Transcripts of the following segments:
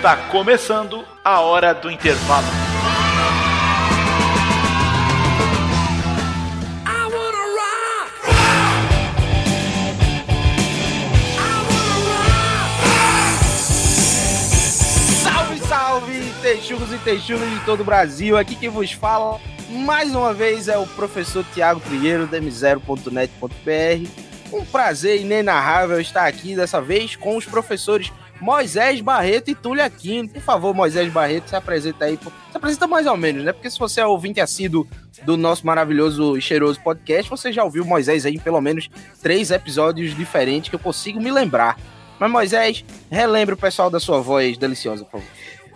Está começando a hora do intervalo. Salve, salve, texugos e texugas de todo o Brasil. Aqui quem vos fala, mais uma vez, é o professor Tiago Trigueiro, da m0.net.br. Um prazer inenarrável estar aqui, dessa vez, com os professores Moisés Barreto e Túlio Aquino. Por favor, Moisés Barreto, se apresenta aí. Se apresenta mais ou menos, né? Porque se você é ouvinte assíduo do nosso maravilhoso e cheiroso podcast, você já ouviu Moisés aí em pelo menos três episódios diferentes que eu consigo me lembrar. Mas, Moisés, relembre o pessoal da sua voz deliciosa, por favor.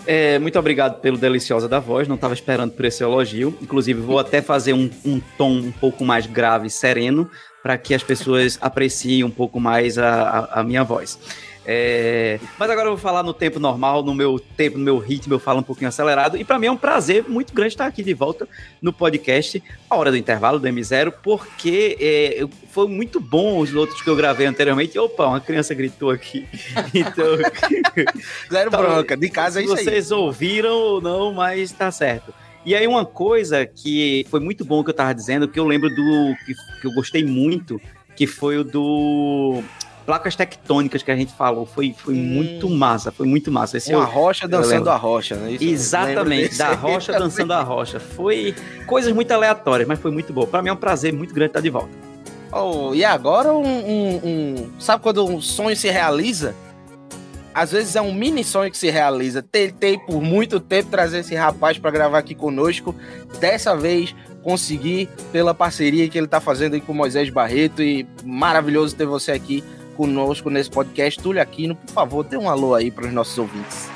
É, muito obrigado pelo deliciosa da voz, não estava esperando por esse elogio. Inclusive, vou até fazer um, um tom um pouco mais grave e sereno para que as pessoas apreciem um pouco mais a, a, a minha voz. É... Mas agora eu vou falar no tempo normal, no meu tempo, no meu ritmo, eu falo um pouquinho acelerado. E para mim é um prazer muito grande estar aqui de volta no podcast, a hora do intervalo do M0, porque é, foi muito bom os outros que eu gravei anteriormente. Opa, uma criança gritou aqui. Então. Zero Então, bronca, de casa é isso aí. Vocês ouviram ou não, mas tá certo. E aí, uma coisa que foi muito bom que eu tava dizendo, que eu lembro do. que, que eu gostei muito, que foi o do. Placas tectônicas que a gente falou. Foi, foi muito massa, foi muito massa. Esse Uma eu- rocha dançando a rocha, né? Isso Exatamente, da rocha dançando a rocha. Foi coisas muito aleatórias, mas foi muito bom. Pra mim é um prazer muito grande estar de volta. Oh, e agora um, um- um- Sabe quando um sonho se realiza? Às vezes é um mini sonho que se realiza. Tentei por muito tempo trazer esse rapaz para gravar aqui conosco. Dessa vez consegui pela parceria que ele tá fazendo aí com o Moisés Barreto. E maravilhoso ter você aqui conosco nesse podcast. Túlio Aquino, por favor, dê um alô aí para os nossos ouvintes.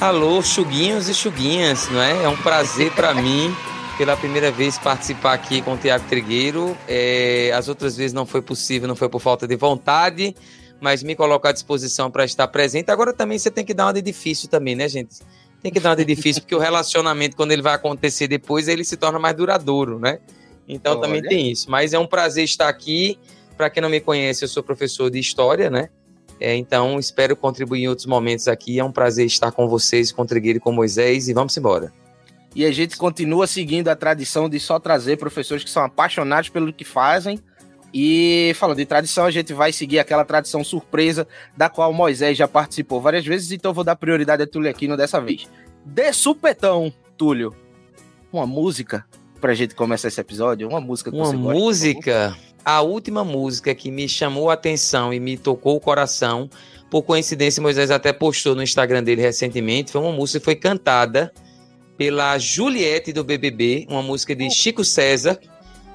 Alô, chuguinhos e chuguinhas, não é? É um prazer para mim, pela primeira vez, participar aqui com o Tiago Trigueiro. É, as outras vezes não foi possível, não foi por falta de vontade, mas me coloco à disposição para estar presente. Agora também você tem que dar uma de difícil também, né, gente? Tem que dar uma de difícil, porque o relacionamento, quando ele vai acontecer depois, ele se torna mais duradouro, né? Então também Olha. tem isso. Mas é um prazer estar aqui. Para quem não me conhece, eu sou professor de História, né? É, então, espero contribuir em outros momentos aqui. É um prazer estar com vocês, com Trigueiro e com Moisés. E vamos embora. E a gente continua seguindo a tradição de só trazer professores que são apaixonados pelo que fazem. E falando de tradição, a gente vai seguir aquela tradição surpresa da qual Moisés já participou várias vezes, então eu vou dar prioridade a Túlio Aquino dessa vez. De supetão, Túlio, uma música pra gente começar esse episódio, uma música que Uma você gosta, por favor. música, a última música que me chamou a atenção e me tocou o coração, por coincidência, Moisés até postou no Instagram dele recentemente, foi uma música que foi cantada pela Juliette do BBB, uma música de Chico César,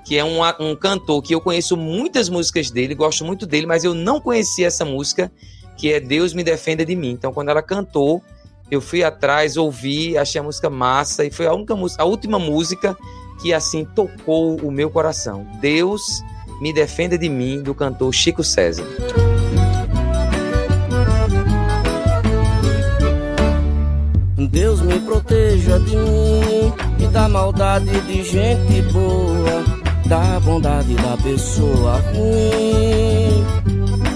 que é um, um cantor que eu conheço muitas músicas dele, gosto muito dele, mas eu não conhecia essa música, que é Deus me defenda de mim. Então, quando ela cantou, eu fui atrás, ouvi, achei a música massa e foi a única música, a última música que assim tocou o meu coração. Deus me defenda de mim, do cantor Chico César. Deus me proteja de mim e da maldade de gente boa, da bondade da pessoa ruim.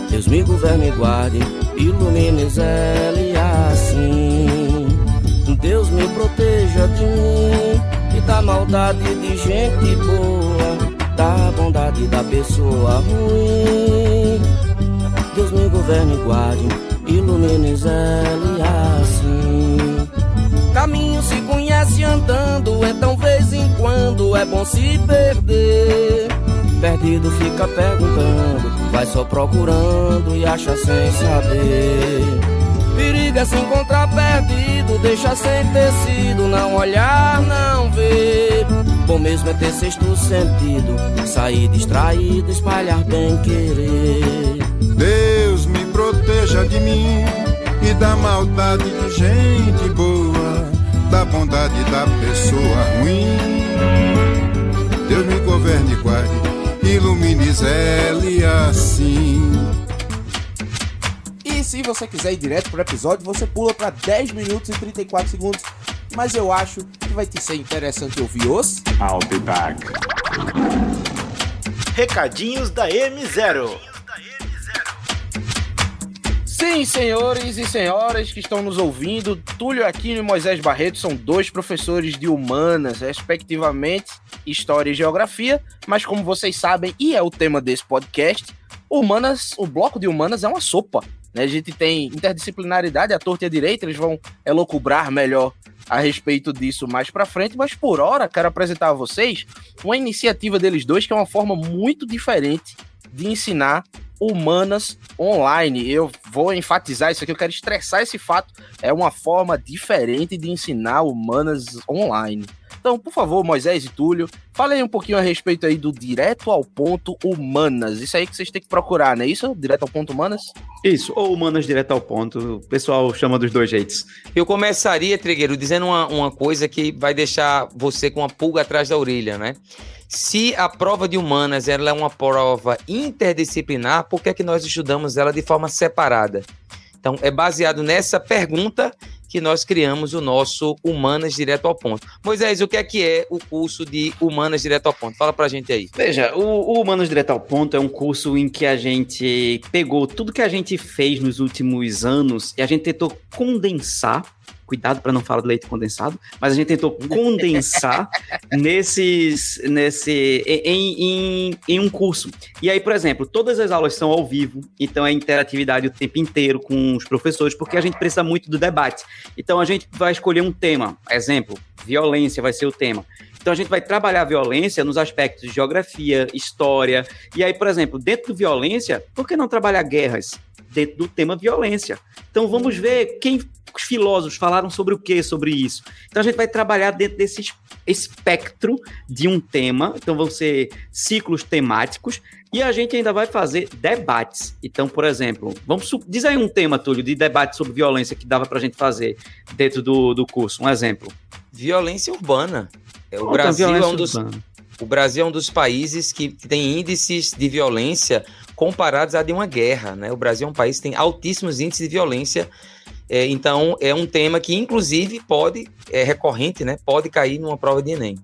Deus me governe e guarde, ilumine zele assim. Deus me proteja de mim e da maldade de gente boa, da bondade da pessoa ruim. Deus me governe e guarde, ilumine zele assim. Caminho se conhece andando, então vez em quando é bom se perder. Perdido fica perguntando, vai só procurando e acha sem saber. Perigo é se encontrar perdido, deixa sem tecido, não olhar, não ver. Bom mesmo é ter sexto sentido, sair distraído, espalhar bem querer. Deus me proteja de mim e da maldade de gente boa, da bondade da pessoa ruim. Deus me governe e guarde, ilumine zele assim. E se você quiser ir direto pro episódio, você pula para 10 minutos e 34 segundos. Mas eu acho que vai te ser interessante ouvir os. I'll be back. Recadinhos da M0. Sim, senhores e senhoras que estão nos ouvindo, Túlio Aquino e Moisés Barreto são dois professores de humanas, respectivamente, História e Geografia, mas como vocês sabem, e é o tema desse podcast, humanas, o bloco de humanas é uma sopa. Né? A gente tem interdisciplinaridade, a torta e a direita, eles vão elocubrar melhor a respeito disso mais para frente, mas por hora quero apresentar a vocês uma iniciativa deles dois que é uma forma muito diferente de ensinar humanas online. Eu vou enfatizar isso aqui, eu quero estressar esse fato. É uma forma diferente de ensinar humanas online. Então, por favor, Moisés e Túlio, falem um pouquinho a respeito aí do direto ao ponto humanas. Isso aí que vocês têm que procurar, não é isso? Direto ao ponto humanas? Isso, ou humanas direto ao ponto. O pessoal chama dos dois jeitos. Eu começaria, Trigueiro, dizendo uma, uma coisa que vai deixar você com uma pulga atrás da orelha, né? Se a prova de humanas ela é uma prova interdisciplinar, por que, é que nós estudamos ela de forma separada? Então, é baseado nessa pergunta que nós criamos o nosso Humanas Direto ao Ponto. Moisés, o que é que é o curso de Humanas Direto ao Ponto? Fala pra gente aí. Veja, o, o Humanas Direto ao Ponto é um curso em que a gente pegou tudo que a gente fez nos últimos anos e a gente tentou condensar cuidado para não falar de leite condensado, mas a gente tentou condensar nesses, nesse, em, em, em, um curso. E aí, por exemplo, todas as aulas são ao vivo, então é interatividade o tempo inteiro com os professores, porque a gente precisa muito do debate. Então a gente vai escolher um tema, exemplo, violência vai ser o tema. Então a gente vai trabalhar a violência nos aspectos de geografia, história. E aí, por exemplo, dentro do violência, por que não trabalhar guerras? Dentro do tema violência. Então vamos ver quem os filósofos falaram sobre o que sobre isso. Então a gente vai trabalhar dentro desse espectro de um tema. Então vão ser ciclos temáticos e a gente ainda vai fazer debates. Então, por exemplo, vamos dizer aí um tema, Túlio, de debate sobre violência que dava para a gente fazer dentro do, do curso. Um exemplo. Violência urbana. É, o Brasil é um dos o Brasil é um dos países que tem índices de violência comparados a de uma guerra, né? O Brasil é um país que tem altíssimos índices de violência é, então, é um tema que, inclusive, pode, é recorrente, né? Pode cair numa prova de Enem.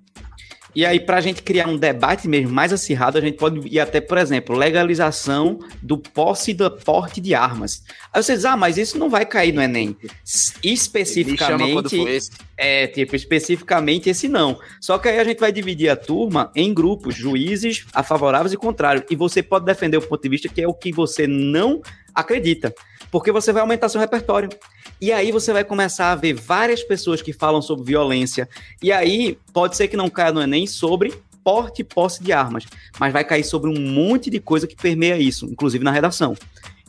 E aí, para a gente criar um debate mesmo mais acirrado, a gente pode ir até, por exemplo, legalização do posse do porte de armas. Aí você diz, ah, mas isso não vai cair no Enem. Especificamente. É, tipo, especificamente esse não. Só que aí a gente vai dividir a turma em grupos, juízes a favoráveis e contrários. E você pode defender o ponto de vista que é o que você não acredita porque você vai aumentar seu repertório. E aí você vai começar a ver várias pessoas que falam sobre violência. E aí pode ser que não caia no Enem sobre porte e posse de armas, mas vai cair sobre um monte de coisa que permeia isso, inclusive na redação.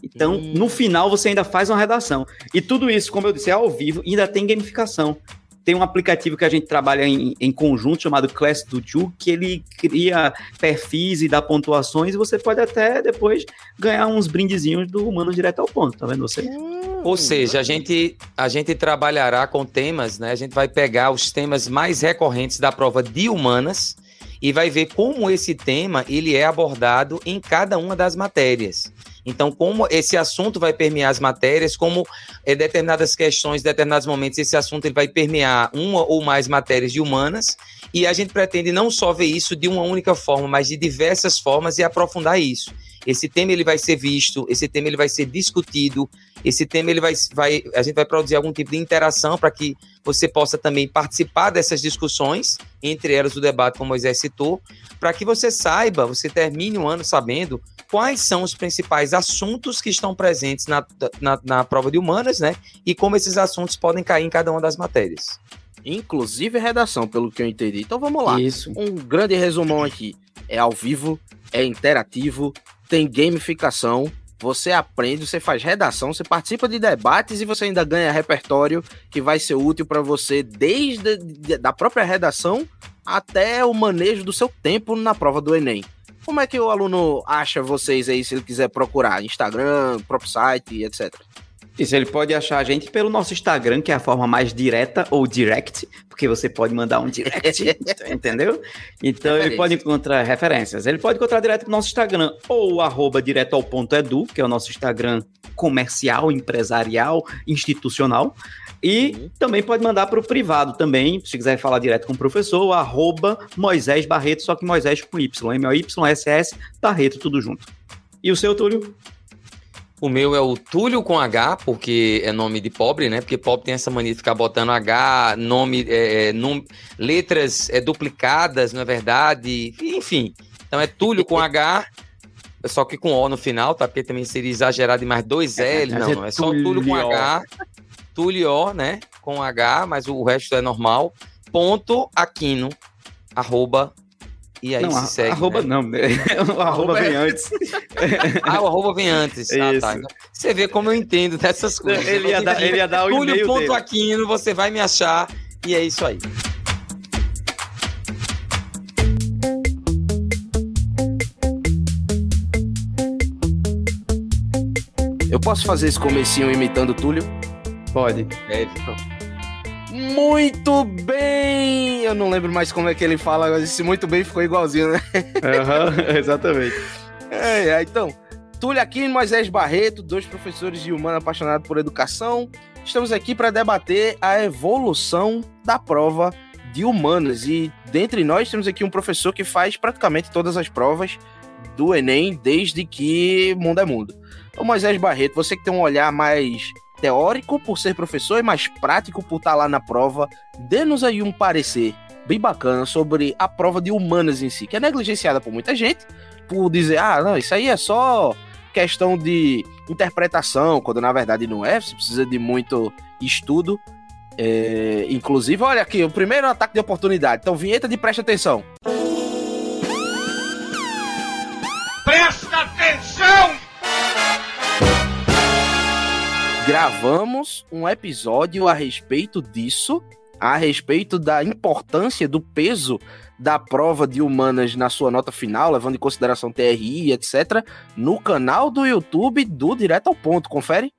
Então, hum. no final, você ainda faz uma redação. E tudo isso, como eu disse, é ao vivo e ainda tem gamificação tem um aplicativo que a gente trabalha em, em conjunto chamado Class do Ju, que ele cria perfis e dá pontuações e você pode até depois ganhar uns brindezinhos do Humano direto ao ponto, tá vendo você? Hum, Ou seja, a gente, a gente trabalhará com temas, né? A gente vai pegar os temas mais recorrentes da prova de humanas e vai ver como esse tema ele é abordado em cada uma das matérias. Então, como esse assunto vai permear as matérias, como é, determinadas questões, determinados momentos, esse assunto ele vai permear uma ou mais matérias de humanas, e a gente pretende não só ver isso de uma única forma, mas de diversas formas e aprofundar isso. Esse tema ele vai ser visto, esse tema ele vai ser discutido, esse tema ele vai, vai a gente vai produzir algum tipo de interação para que você possa também participar dessas discussões, entre elas o debate como Moisés citou, para que você saiba, você termine o ano sabendo quais são os principais assuntos que estão presentes na, na, na prova de humanas, né? E como esses assuntos podem cair em cada uma das matérias. Inclusive redação, pelo que eu entendi. Então vamos lá. Isso. Um grande resumão aqui. É ao vivo, é interativo, tem gamificação, você aprende, você faz redação, você participa de debates e você ainda ganha repertório que vai ser útil para você desde da própria redação até o manejo do seu tempo na prova do Enem. Como é que o aluno acha vocês aí se ele quiser procurar? Instagram, próprio site, etc. Isso, ele pode achar a gente pelo nosso Instagram, que é a forma mais direta, ou direct, porque você pode mandar um direct, entendeu? Então ele pode encontrar referências. Ele pode encontrar direto no nosso Instagram, ou arroba direto ao ponto edu, que é o nosso Instagram comercial, empresarial, institucional. E uhum. também pode mandar para o privado também, se quiser falar direto com o professor, arroba Moisés Barreto, só que Moisés com Y, M-O-Y-S-S, Barreto, tudo junto. E o seu, Túlio? O meu é o Túlio com H, porque é nome de pobre, né? Porque pobre tem essa mania de ficar botando H, nome, é, é, num, letras é, duplicadas, não é verdade? Enfim. Então é Túlio com H, só que com O no final, tá? Porque também seria exagerado demais dois L. Não, não, é só Túlio com H. Túlio, né? Com H, mas o resto é normal. Ponto Aquino, arroba e aí não, se segue. Arroba né? não, o arroba vem antes. ah, o arroba vem antes. Ah, tá. Então, você vê como eu entendo dessas coisas. Ele ia, dar, ele ia dar o e-mail Túlio Aquino, você vai me achar. E é isso aí. Eu posso fazer esse comecinho imitando o Túlio? Pode. É, então. Muito bem! Eu não lembro mais como é que ele fala, mas esse muito bem ficou igualzinho, né? Uhum, exatamente. É, é, então, Túlio Aquino e Moisés Barreto, dois professores de humano apaixonados por educação. Estamos aqui para debater a evolução da prova de humanas. E dentre nós temos aqui um professor que faz praticamente todas as provas do Enem desde que mundo é mundo. O Moisés Barreto, você que tem um olhar mais teórico por ser professor e mais prático por estar lá na prova, dê-nos aí um parecer bem bacana sobre a prova de humanas em si, que é negligenciada por muita gente, por dizer, ah, não, isso aí é só questão de interpretação, quando na verdade não é, você precisa de muito estudo. É, inclusive, olha aqui, o primeiro ataque de oportunidade. Então, vinheta de preste atenção. Presta Gravamos um episódio a respeito disso, a respeito da importância do peso da prova de humanas na sua nota final, levando em consideração TRI, etc., no canal do YouTube do Direto ao Ponto. Confere?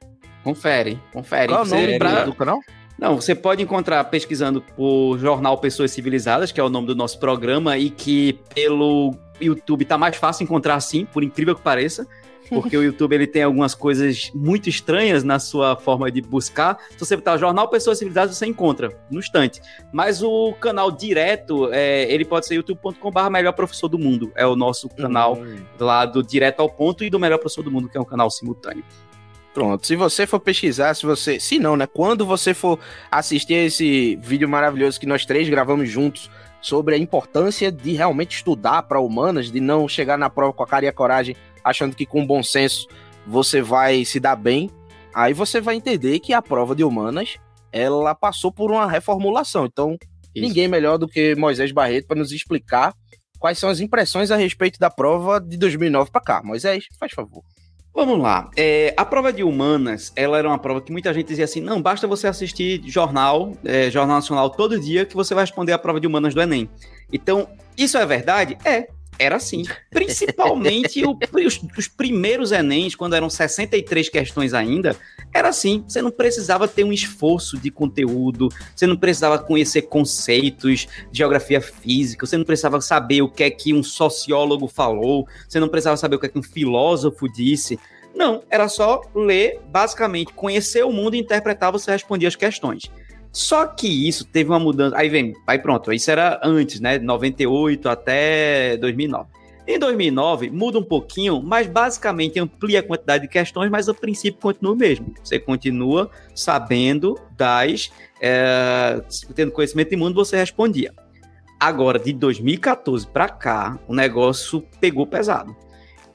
Confere, confere. Qual é o nome pra... do canal? Não, você pode encontrar pesquisando por Jornal Pessoas Civilizadas, que é o nome do nosso programa, e que pelo YouTube tá mais fácil encontrar assim, por incrível que pareça porque o YouTube ele tem algumas coisas muito estranhas na sua forma de buscar. Se você botar Jornal Pessoas Civilizadas, você encontra no instante. Mas o canal direto, é, ele pode ser youtube.com.br Melhor Professor do Mundo. É o nosso canal uhum. lá do Direto ao Ponto e do Melhor Professor do Mundo, que é um canal simultâneo. Pronto, se você for pesquisar, se você. Se não, né? Quando você for assistir esse vídeo maravilhoso que nós três gravamos juntos sobre a importância de realmente estudar para humanas, de não chegar na prova com a cara e a coragem achando que com bom senso você vai se dar bem, aí você vai entender que a prova de humanas ela passou por uma reformulação. Então, Isso. ninguém melhor do que Moisés Barreto para nos explicar quais são as impressões a respeito da prova de 2009 para cá. Moisés, faz favor. Vamos lá. É, a prova de humanas, ela era uma prova que muita gente dizia assim: não, basta você assistir jornal, é, Jornal Nacional todo dia, que você vai responder a prova de humanas do Enem. Então, isso é verdade? É. Era assim. Principalmente o, os, os, primeiros Enems, quando eram 63 questões ainda, era assim. Você não precisava ter um esforço de conteúdo, você não precisava conhecer conceitos, geografia física, você não precisava saber o que é que um sociólogo falou, você não precisava saber o que é que um filósofo disse. Não, era só ler, basicamente, conhecer o mundo e interpretar, você respondia as questões. Só que isso teve uma mudança. Aí vem, aí pronto, isso era antes, né? 98 até 2009. Em 2009, muda um pouquinho, mas basicamente amplia a quantidade de questões, mas o princípio continua o mesmo. Você continua sabendo das. É, tendo conhecimento de mundo, você respondia. Agora, de 2014 para cá, o negócio pegou pesado.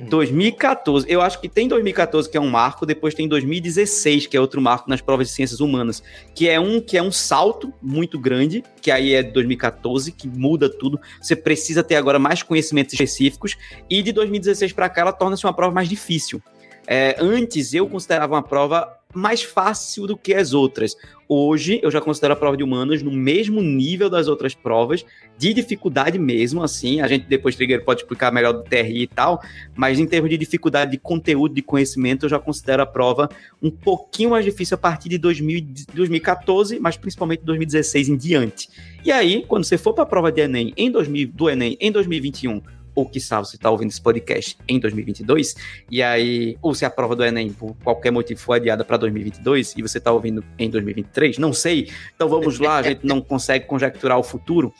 2014, eu acho que tem 2014 que é um marco, depois tem 2016 que é outro marco nas provas de ciências humanas, que é um que é um salto muito grande, que aí é 2014 que muda tudo. Você precisa ter agora mais conhecimentos específicos e de 2016 para cá ela torna-se uma prova mais difícil. É, antes eu considerava uma prova mais fácil do que as outras. Hoje eu já considero a prova de humanas no mesmo nível das outras provas, de dificuldade mesmo, assim. A gente depois, Trigger, pode explicar melhor do TRI e tal, mas em termos de dificuldade de conteúdo, de conhecimento, eu já considero a prova um pouquinho mais difícil a partir de 2000, 2014, mas principalmente 2016 em diante. E aí, quando você for para a prova de Enem em 2000, do Enem em 2021 ou que sabe você está ouvindo esse podcast em 2022, e aí, ou se a prova do Enem, por qualquer motivo, for adiada para 2022 e você está ouvindo em 2023, não sei. Então vamos lá, a gente não consegue conjecturar o futuro.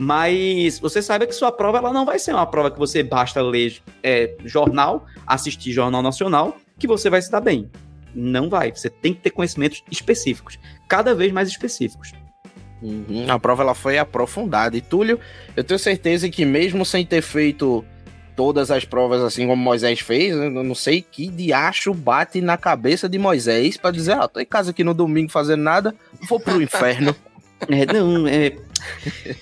Mas você sabe que sua prova ela não vai ser uma prova que você basta ler é, jornal, assistir Jornal Nacional que você vai se dar bem. Não vai. Você tem que ter conhecimentos específicos, cada vez mais específicos. Uhum, a prova ela foi aprofundada. E Túlio, eu tenho certeza que mesmo sem ter feito todas as provas assim como Moisés fez, eu não sei que diacho bate na cabeça de Moisés para dizer, ah, tô em casa aqui no domingo fazendo nada, vou pro inferno. É, não, é.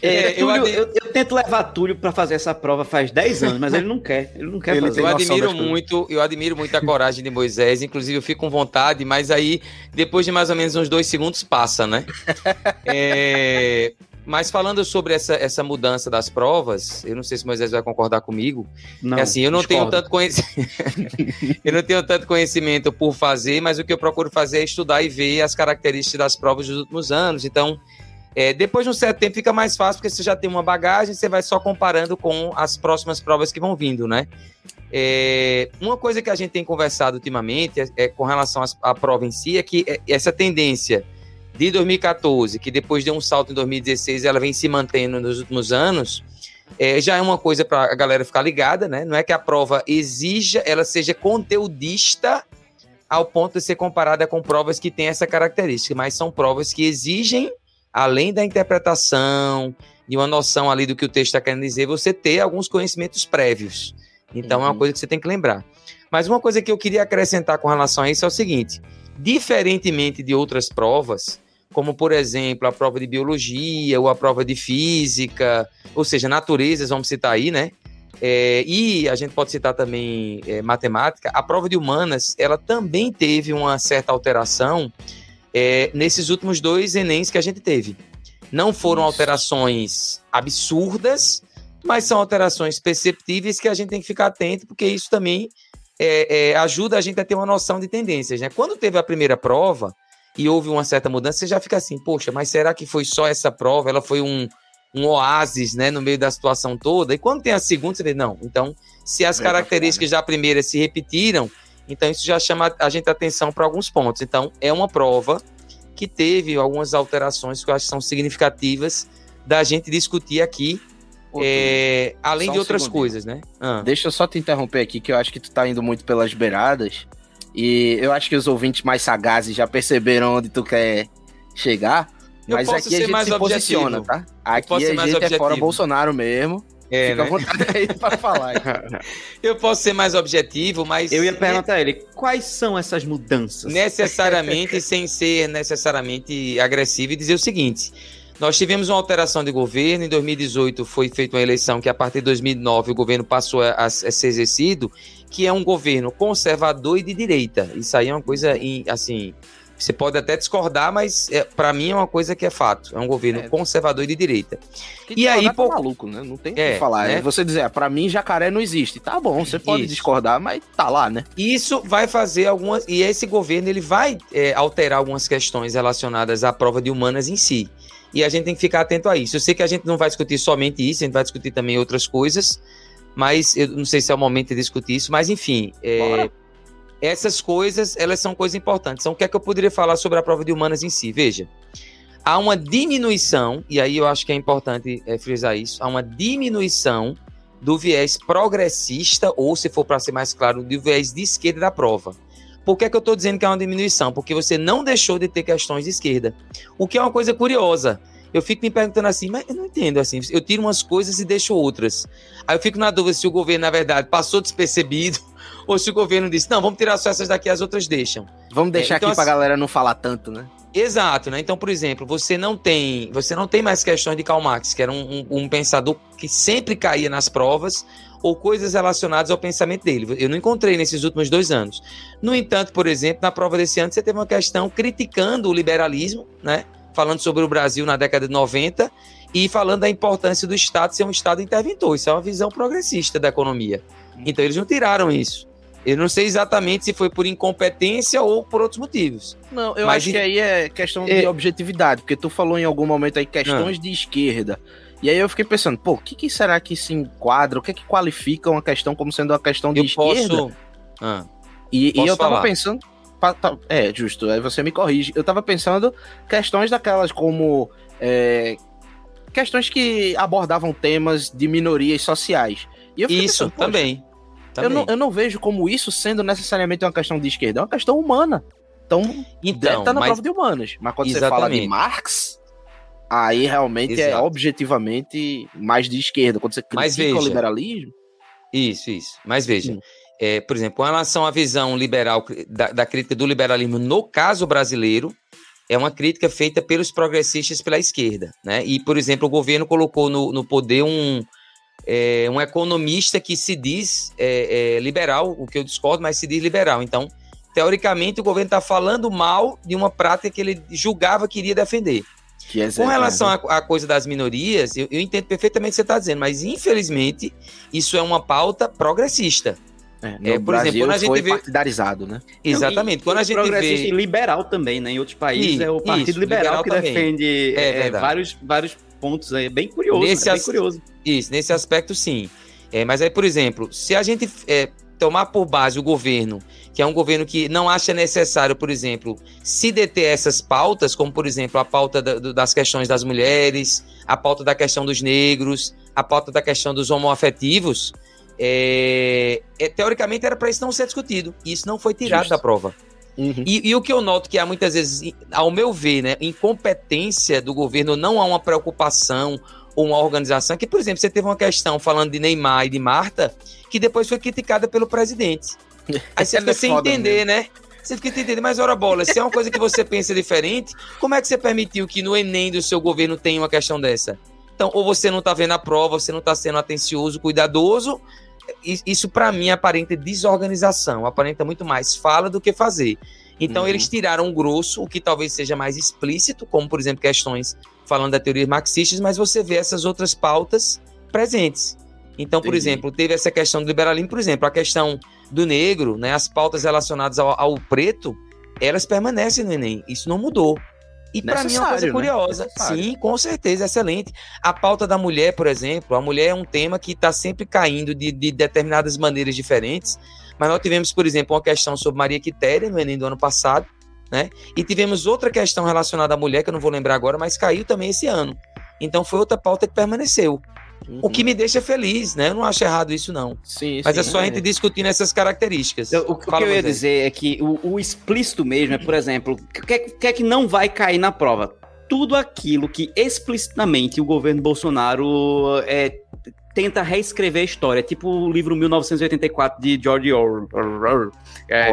É Túlio, eu, eu, eu, tento levar Túlio para fazer essa prova faz 10 anos, mas ele não quer. Ele não quer ele fazer. Eu admiro muito, eu admiro muito a coragem de Moisés, inclusive eu fico com vontade, mas aí, depois de mais ou menos uns dois segundos, passa, né? é, mas falando sobre essa, essa mudança das provas, eu não sei se Moisés vai concordar comigo. Não, é assim, eu não tenho tanto conhecimento. eu não tenho tanto conhecimento por fazer, mas o que eu procuro fazer é estudar e ver as características das provas dos últimos anos. Então, é, depois de um certo tempo fica mais fácil, porque você já tem uma bagagem, você vai só comparando com as próximas provas que vão vindo, né? É, uma coisa que a gente tem conversado ultimamente é, é com relação à prova em si, é que é, essa tendência de 2014, que depois de um salto em 2016, ela vem se mantendo nos últimos anos, é, já é uma coisa para a galera ficar ligada, né? Não é que a prova exija, ela seja conteudista ao ponto de ser comparada com provas que têm essa característica, mas são provas que exigem além da interpretação, de uma noção ali do que o texto está querendo dizer, você ter alguns conhecimentos prévios. Então uhum. é uma uhum. coisa que você tem que lembrar. Mas uma coisa que eu queria acrescentar com relação a isso é o seguinte: diferentemente de outras provas, como por exemplo a prova de biologia ou a prova de física, ou seja, naturezas, vamos citar aí, né? É, e a gente pode citar também é, matemática. A prova de humanas, ela também teve uma certa alteração é, nesses últimos dois Enems que a gente teve. Não foram alterações absurdas, mas são alterações perceptíveis que a gente tem que ficar atento, porque isso também é, é, ajuda a gente a ter uma noção de tendências. Né? Quando teve a primeira prova e houve uma certa mudança, você já fica assim, poxa, mas será que foi só essa prova? Ela foi um, um oásis né, no meio da situação toda? E quando tem a segunda, você vê, não, então, se as características da primeira se repetiram, então, isso já chama a gente atenção para alguns pontos. Então, é uma prova que teve algumas alterações que eu acho que são significativas da gente discutir aqui, é, além de outras coisas, né? Ah. Deixa eu só te interromper aqui, que eu acho que tu tá indo muito pelas beiradas. E eu acho que os ouvintes mais sagazes já perceberam onde tu quer chegar. Mas aqui a gente se objetivo. posiciona, tá? Aqui a gente objetivo. é fora Bolsonaro mesmo. É, Fica né? à vontade aí pra falar. eu posso ser mais objetivo, mas. Eu ia perguntar a ele: quais são essas mudanças? Necessariamente, sem ser necessariamente agressivo, e dizer o seguinte. Nós tivemos uma alteração de governo. Em 2018 foi feita uma eleição que, a partir de 2009, o governo passou a, a, ser exercido, que é um governo conservador e de direita. Isso aí é uma coisa, assim, você pode até discordar, mas é, para mim é uma coisa que é fato. É um governo é. conservador e de direita. Que e aí, tá pô, maluco, né? Não tem o é, que falar. Né? Você dizer, ah, para mim jacaré não existe. Tá bom, você pode Isso. discordar, mas tá lá, né? Isso vai fazer algumas e esse governo ele vai é, alterar algumas questões relacionadas à prova de humanas em si. E a gente tem que ficar atento a isso. Eu sei que a gente não vai discutir somente isso, a gente vai discutir também outras coisas, mas eu não sei se é o momento de discutir isso, mas enfim, é, Bora essas coisas, elas são coisas importantes. Então, o que é que eu poderia falar sobre a prova de humanas em si? Veja, há uma diminuição, e aí eu acho que é importante é, frisar isso, há uma diminuição do viés progressista, ou se for para ser mais claro, do viés de esquerda da prova. Por que, é que eu estou dizendo que é uma diminuição? Porque você não deixou de ter questões de esquerda. O que é uma coisa curiosa. Eu fico me perguntando assim, mas eu não entendo assim. Eu tiro umas coisas e deixo outras. Aí eu fico na dúvida se o governo, na verdade, passou despercebido ou se o governo disse, não, vamos tirar só essas daqui, as outras deixam. Vamos deixar é, então, aqui assim, pra galera não falar tanto, né? Exato, né? Então, por exemplo, você não tem, você não tem mais questões de Karl Marx, que era um, um, um pensador que sempre caía nas provas, ou coisas relacionadas ao pensamento dele. Eu não encontrei nesses últimos dois anos. No entanto, por exemplo, na prova desse ano, você teve uma questão criticando o liberalismo, né? Falando sobre o Brasil na década de 90 e falando da importância do Estado ser um Estado interventor. Isso é uma visão progressista da economia. Então, eles não tiraram isso. Eu não sei exatamente se foi por incompetência ou por outros motivos. Não, eu Mas acho que aí é questão é... de objetividade, porque tu falou em algum momento aí questões ah. de esquerda. E aí eu fiquei pensando, pô, o que, que, será que se enquadra? O que é que qualifica uma questão como sendo uma questão de eu esquerda? Posso... Ah, e, posso e eu tava falar. pensando. É, justo, aí você me corrige. Eu tava pensando questões daquelas como. É, questões que abordavam temas de minorias sociais. Isso, pensando, também. Eu não, eu não vejo como isso sendo necessariamente uma questão de esquerda, é uma questão humana. Então, Então, estar na mas- prova de humanas. Mas quando você fala de Exatamente. Marx, aí realmente é Exato. objetivamente mais de esquerda. Quando você critica o liberalismo, Isso, isso. Mas veja, é, por exemplo, com relação à visão liberal, da, da crítica do liberalismo no caso brasileiro, é uma crítica feita pelos progressistas pela esquerda. Né? E, por exemplo, o governo colocou no, no poder um, é, um economista que se diz é, é, liberal, o que eu discordo, mas se diz liberal. Então, teoricamente, o governo está falando mal de uma prática que ele julgava que iria defender. que é Com relação à à coisa das minorias, eu, eu entendo perfeitamente o que você está dizendo, mas infelizmente isso é uma pauta progressista. é, no é, por Brasil exemplo, quando a gente foi vê- partidarizado, né? Exatamente. E- Quando a e gente progressista vê. e liberal também, né? Em outros países Isso, é o Partido isso, Liberal, liberal que também. defende É é, vários, vários pontos aí. É bem curioso, Nesse é bem as- curioso. Isso, nesse aspecto, sim. É, mas aí, por exemplo, se a gente é, tomar por base o governo, que é um governo que não acha necessário, por exemplo, se deter essas pautas, como, por exemplo, a pauta da- das questões das mulheres, a pauta da questão dos negros, a pauta da questão dos homoafetivos, é, é, teoricamente era para isso não ser discutido. E isso não foi tirado Justo. da prova. Uhum. E, e o que eu noto que há muitas vezes, ao meu ver, né, incompetência do governo, não há uma preocupação ou uma organização. Que, por exemplo, você teve uma questão falando de Neymar e de Marta, que depois foi criticada pelo presidente. Aí você fica é sem entender, né? Você fica sem entender, mas ora bola, se é uma coisa que você pensa diferente, como é que você permitiu que no Enem do seu governo tenha uma questão dessa? Então, ou você não tá vendo a prova, você não tá sendo atencioso, cuidadoso. Isso, para mim, aparenta desorganização, aparenta muito mais fala do que fazer. Então, Uhum. eles tiraram o grosso, o que talvez seja mais explícito, como, por exemplo, questões falando da teoria marxistas, mas você vê essas outras pautas presentes. Então, por Entendi. exemplo, teve essa questão do liberalismo, por exemplo, a questão do negro, né, as pautas relacionadas ao, ao preto, elas permanecem no Enem. Isso não mudou. E para mim é uma coisa né? curiosa. Necessário. Sim, com certeza, excelente. A pauta da mulher, por exemplo, a mulher é um tema que está sempre caindo de, de determinadas maneiras diferentes. Mas nós tivemos, por exemplo, uma questão sobre Maria Quitéria no Enem do ano passado, né? E tivemos outra questão relacionada à mulher, que eu não vou lembrar agora, mas caiu também esse ano. Então foi outra pauta que permaneceu. O que me deixa feliz, né? Eu não acho errado isso, não. Sim, Mas sim, é só a gente discutindo essas características. Eu- o que eu ia Moisés. dizer é que o, o explícito mesmo é, por exemplo, o que, é- o que é que não vai cair na prova? Tudo aquilo que explicitamente o governo Bolsonaro é, tenta reescrever a história, tipo o livro 1984 de George Orwell. É, é,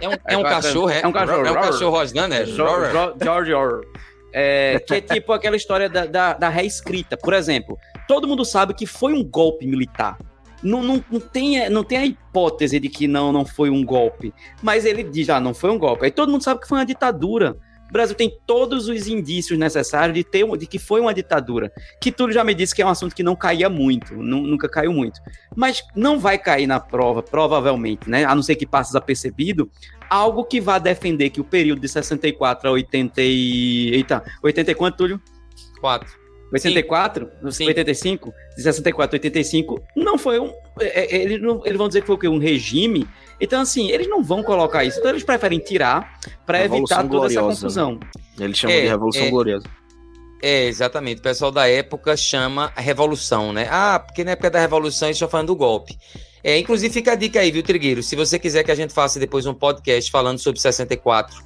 É um, é um É, cachorro, é? é um cachorro. É um cachorro rosnando, é? George Orwell. É, que é tipo aquela história da, da, da reescrita. Por exemplo, todo mundo sabe que foi um golpe militar. Não, não, não, tem, não tem a hipótese de que não, não foi um golpe. Mas ele diz, ah, não foi um golpe. Aí todo mundo sabe que foi uma ditadura. O Brasil tem todos os indícios necessários de, ter, de que foi uma ditadura. Que tudo já me disse que é um assunto que não caía muito, nu- nunca caiu muito. Mas não vai cair na prova, provavelmente, né? A não ser que passe desapercebido, algo que vá defender que o período de 64 a 80 e... Eita, 80 e quanto, Túlio? Quatro. 84? Sim. 85? De 64 a 85, não foi um... é, é, Eles, não- eles vão dizer que foi o quê? Um regime? Então, assim, eles não vão colocar isso. Então, eles preferem tirar para evitar toda essa Gloriosa, confusão. Eles chamam É, de Revolução é. Gloriosa. É, exatamente. O pessoal da época chama a revolução, né? Ah, porque na época da revolução eles estão falando do golpe. É, inclusive fica a dica aí, viu, Trigueiro? Se você quiser que a gente faça depois um podcast falando sobre 64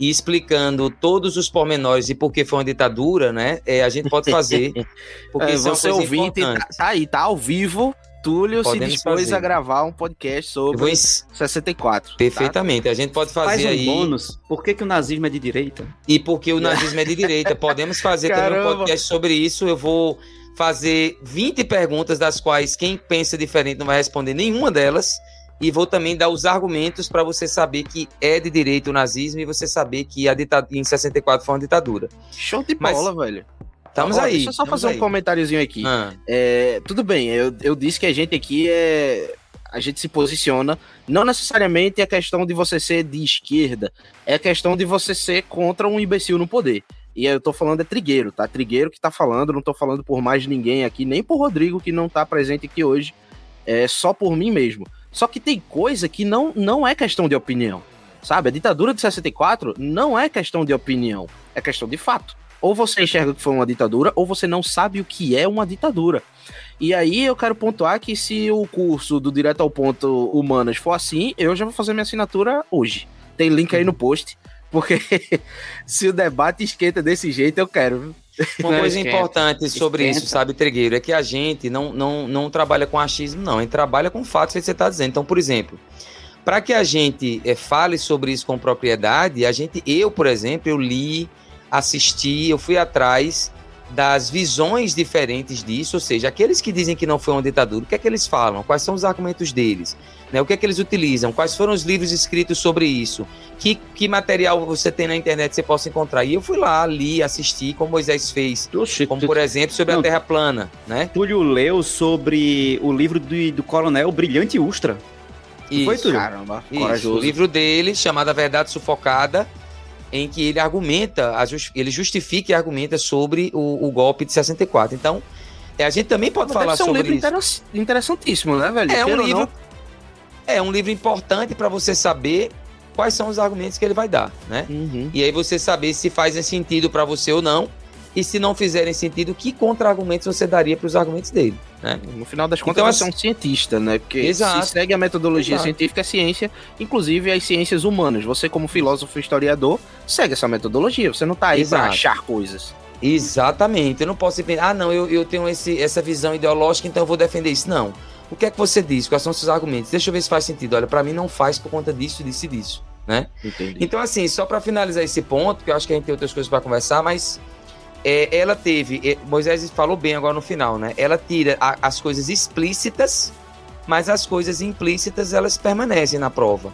e explicando todos os pormenores e por que foi uma ditadura, né? É, a gente pode fazer. Porque É, é você ouvinte, tá, tá aí, tá ao vivo. Túlio Podemos se dispôs fazer. a gravar um podcast sobre vou ens- 64. tá? Perfeitamente. A gente pode fazer Faz um aí. bônus. Por que, que o nazismo é de direita? E porque o nazismo é de direita. Podemos fazer também um Caramba. podcast sobre isso. Eu vou fazer 20 perguntas, das quais quem pensa diferente não vai responder nenhuma delas. E vou também dar os argumentos para você saber que é de direita o nazismo e você saber que a ditadura em 64 foi uma ditadura. Show de Mas- bola, velho. Estamos aí. Deixa eu só fazer aí. um comentáriozinho aqui. Ah, É, tudo bem, eu, eu disse que a gente aqui é. A gente se posiciona. Não necessariamente é questão de você ser de esquerda, é questão de você ser contra um imbecil no poder. E eu tô falando é Trigueiro, tá? Trigueiro que tá falando, não tô falando por mais ninguém aqui, nem por Rodrigo que não tá presente aqui hoje, é só por mim mesmo. Só que tem coisa que não, não é questão de opinião, sabe? A ditadura de 64 não é questão de opinião, é questão de fato. Ou você enxerga que foi uma ditadura, ou você não sabe o que é uma ditadura. E aí eu quero pontuar que se o curso do Direto ao Ponto Humanas for assim, eu já vou fazer minha assinatura hoje. Tem link aí no post, porque se o debate esquenta desse jeito, eu quero. Uma Não, coisa importante sobre Esquenta. isso, sabe, Tregueiro, é que a gente não, não, não trabalha com achismo, não. A gente trabalha com fatos que você está dizendo. Então, por exemplo, para que a gente eh, fale sobre isso com propriedade, a gente, eu, por exemplo, eu li, assisti, eu fui atrás das visões diferentes disso, ou seja, aqueles que dizem que não foi uma ditadura, o que é que eles falam? Quais são os argumentos deles? Né? O que é que eles utilizam? Quais foram os livros escritos sobre isso? Que, que material você tem na internet que você possa encontrar? E eu fui lá, li, assisti, como Moisés fez. Oxi, Como, tu- por exemplo, sobre a Não. Terra plana, né? Túlio leu sobre o livro do, do coronel Brilhante Ustra. Não foi, Isso. Túlio? Caramba, Isso, corajoso. o livro dele, chamado A Verdade Sufocada, em que ele argumenta, ele justifica e argumenta sobre o, o golpe de 64. Então, é, a gente também pode Deve falar ser um sobre livro isso. interess- interessantíssimo, né, velho? É um Queira livro, é um livro importante para você saber quais são os argumentos que ele vai dar, né? Uhum. E aí você saber se fazem sentido para você ou não, e se não fizerem sentido, que contra-argumentos você daria para os argumentos dele, né? No final das contas, Então, você é um cientista, né? Porque Exato. se segue a metodologia Exato. científica, é ciência, inclusive as ciências humanas. Você, como filósofo e historiador, segue essa metodologia. Você não tá aí Exato. achar coisas. Exatamente. Eu não posso pensar, ah, não, eu, eu tenho esse, essa visão ideológica, então eu vou defender isso. Não. O que é que você diz? Quais são os seus argumentos? Deixa eu ver se faz sentido. Olha, para mim não faz por conta disso, disso e disso, né? Entendi. Então, assim, só para finalizar esse ponto, que eu acho que a gente tem outras coisas para conversar, mas é, ela teve, é, Moisés falou bem agora no final, né? Ela tira a- as coisas explícitas, mas as coisas implícitas elas permanecem na prova,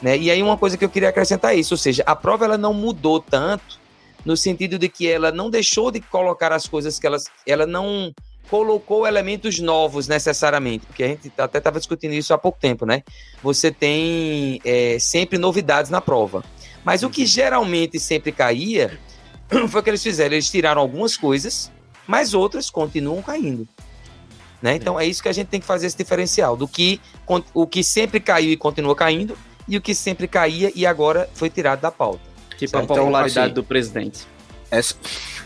né? E aí uma coisa que eu queria acrescentar é isso, ou seja, a prova ela não mudou tanto no sentido de que ela não deixou de colocar as coisas que elas, ela não colocou elementos novos necessariamente, porque a gente até estava discutindo isso há pouco tempo, né? Você tem é, sempre novidades na prova. Mas o que geralmente sempre caía foi o que eles fizeram. Eles tiraram algumas coisas, mas outras continuam caindo. Né? Então é isso que a gente tem que fazer esse diferencial do que o que sempre caiu e continua caindo e o que sempre caía e agora foi tirado da pauta. Tipo a Certo. popularidade Assim, do presidente. Essa,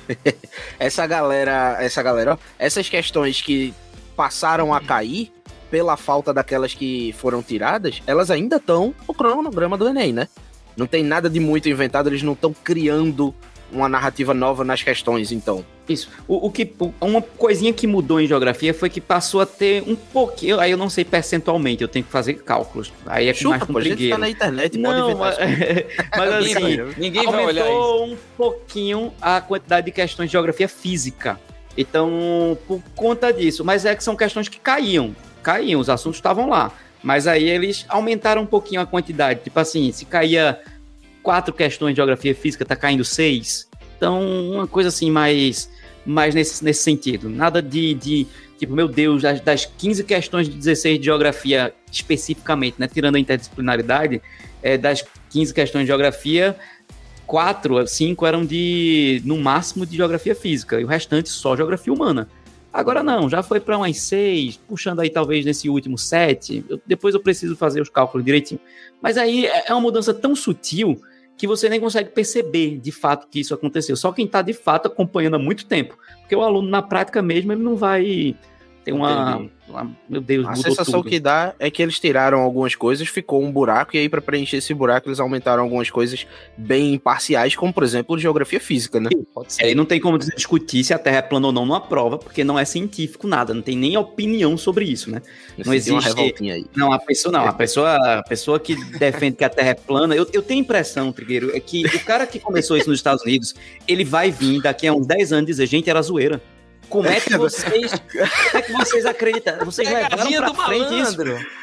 essa galera, essa galera, ó, essas questões que passaram a cair pela falta daquelas que foram tiradas, elas ainda estão no cronograma do Enem, né? Não tem nada de muito inventado, eles não estão criando uma narrativa nova nas questões, então. Isso. O, o que, o- uma coisinha que mudou em geografia foi que passou a ter um pouquinho. Aí eu não sei percentualmente, eu tenho que fazer cálculos. Aí é mais Chuta, com pô, a gente tá na internet, Não, pode mas, inventar. mas Ninguém, assim, vai- ninguém vai olhar isso. aumentou um pouquinho a quantidade de questões de geografia física. Então, por conta disso, mas é que são questões que caíam, caíam, os assuntos estavam lá. Mas aí eles aumentaram um pouquinho a quantidade. Tipo assim, se caía quatro questões de geografia física, tá caindo seis. Então, uma coisa assim mais, mais nesse, nesse sentido. Nada de, de tipo, meu Deus, das, das 15 questões de 16 de geografia especificamente, né? Tirando a interdisciplinaridade, é, das 15 questões de geografia, quatro, cinco eram de, no máximo, de geografia física, e o restante só geografia humana. Agora não, já foi para umas seis, puxando aí talvez nesse último sete. Eu- depois eu preciso fazer os cálculos direitinho. Mas aí é é uma mudança tão sutil que você nem consegue perceber de fato que isso aconteceu. Só quem está de fato acompanhando há muito tempo. Porque o aluno, na prática mesmo, ele não vai ter uma. Uma- meu Deus, A sensação tudo. que dá é que eles tiraram algumas coisas, ficou um buraco, e aí, pra preencher esse buraco, eles aumentaram algumas coisas bem imparciais, como, por exemplo, geografia física, né? Pode É, e não tem como discutir se a Terra é plana ou não numa prova, porque não é científico nada, não tem nem opinião sobre isso, né? Eu Não existe- revoltinha aí. Não, a pessoa não, a pessoa, a pessoa que defende que a Terra é plana, eu, eu tenho a impressão, Trigueiro, é que o cara que começou isso nos Estados Unidos, ele vai vir daqui a uns 10 anos dizer, gente, era zoeira. Como é que vocês, como é que vocês acreditam? Vocês levaram pra frente isso?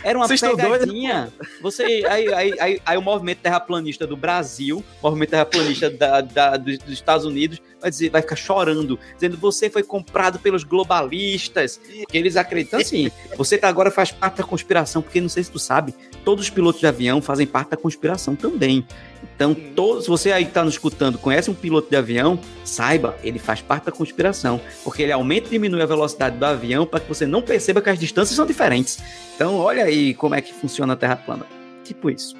Era uma Vocês pegadinha. Você, aí, aí, aí, aí o movimento terraplanista do Brasil, o movimento terraplanista da, da- dos, dos Estados Unidos, vai, dizer, vai ficar chorando, dizendo você foi comprado pelos globalistas. Porque eles acreditam assim. Você tá agora faz parte da conspiração, porque não sei se tu sabe, todos os pilotos de avião fazem parte da conspiração também. Então, todos, se você aí que tá nos escutando, conhece um piloto de avião, saiba, ele faz parte da conspiração. Porque ele aumenta e diminui a velocidade do avião para que você não perceba que as distâncias são diferentes. Então, olha aí como é que funciona a Terra plana. Tipo isso.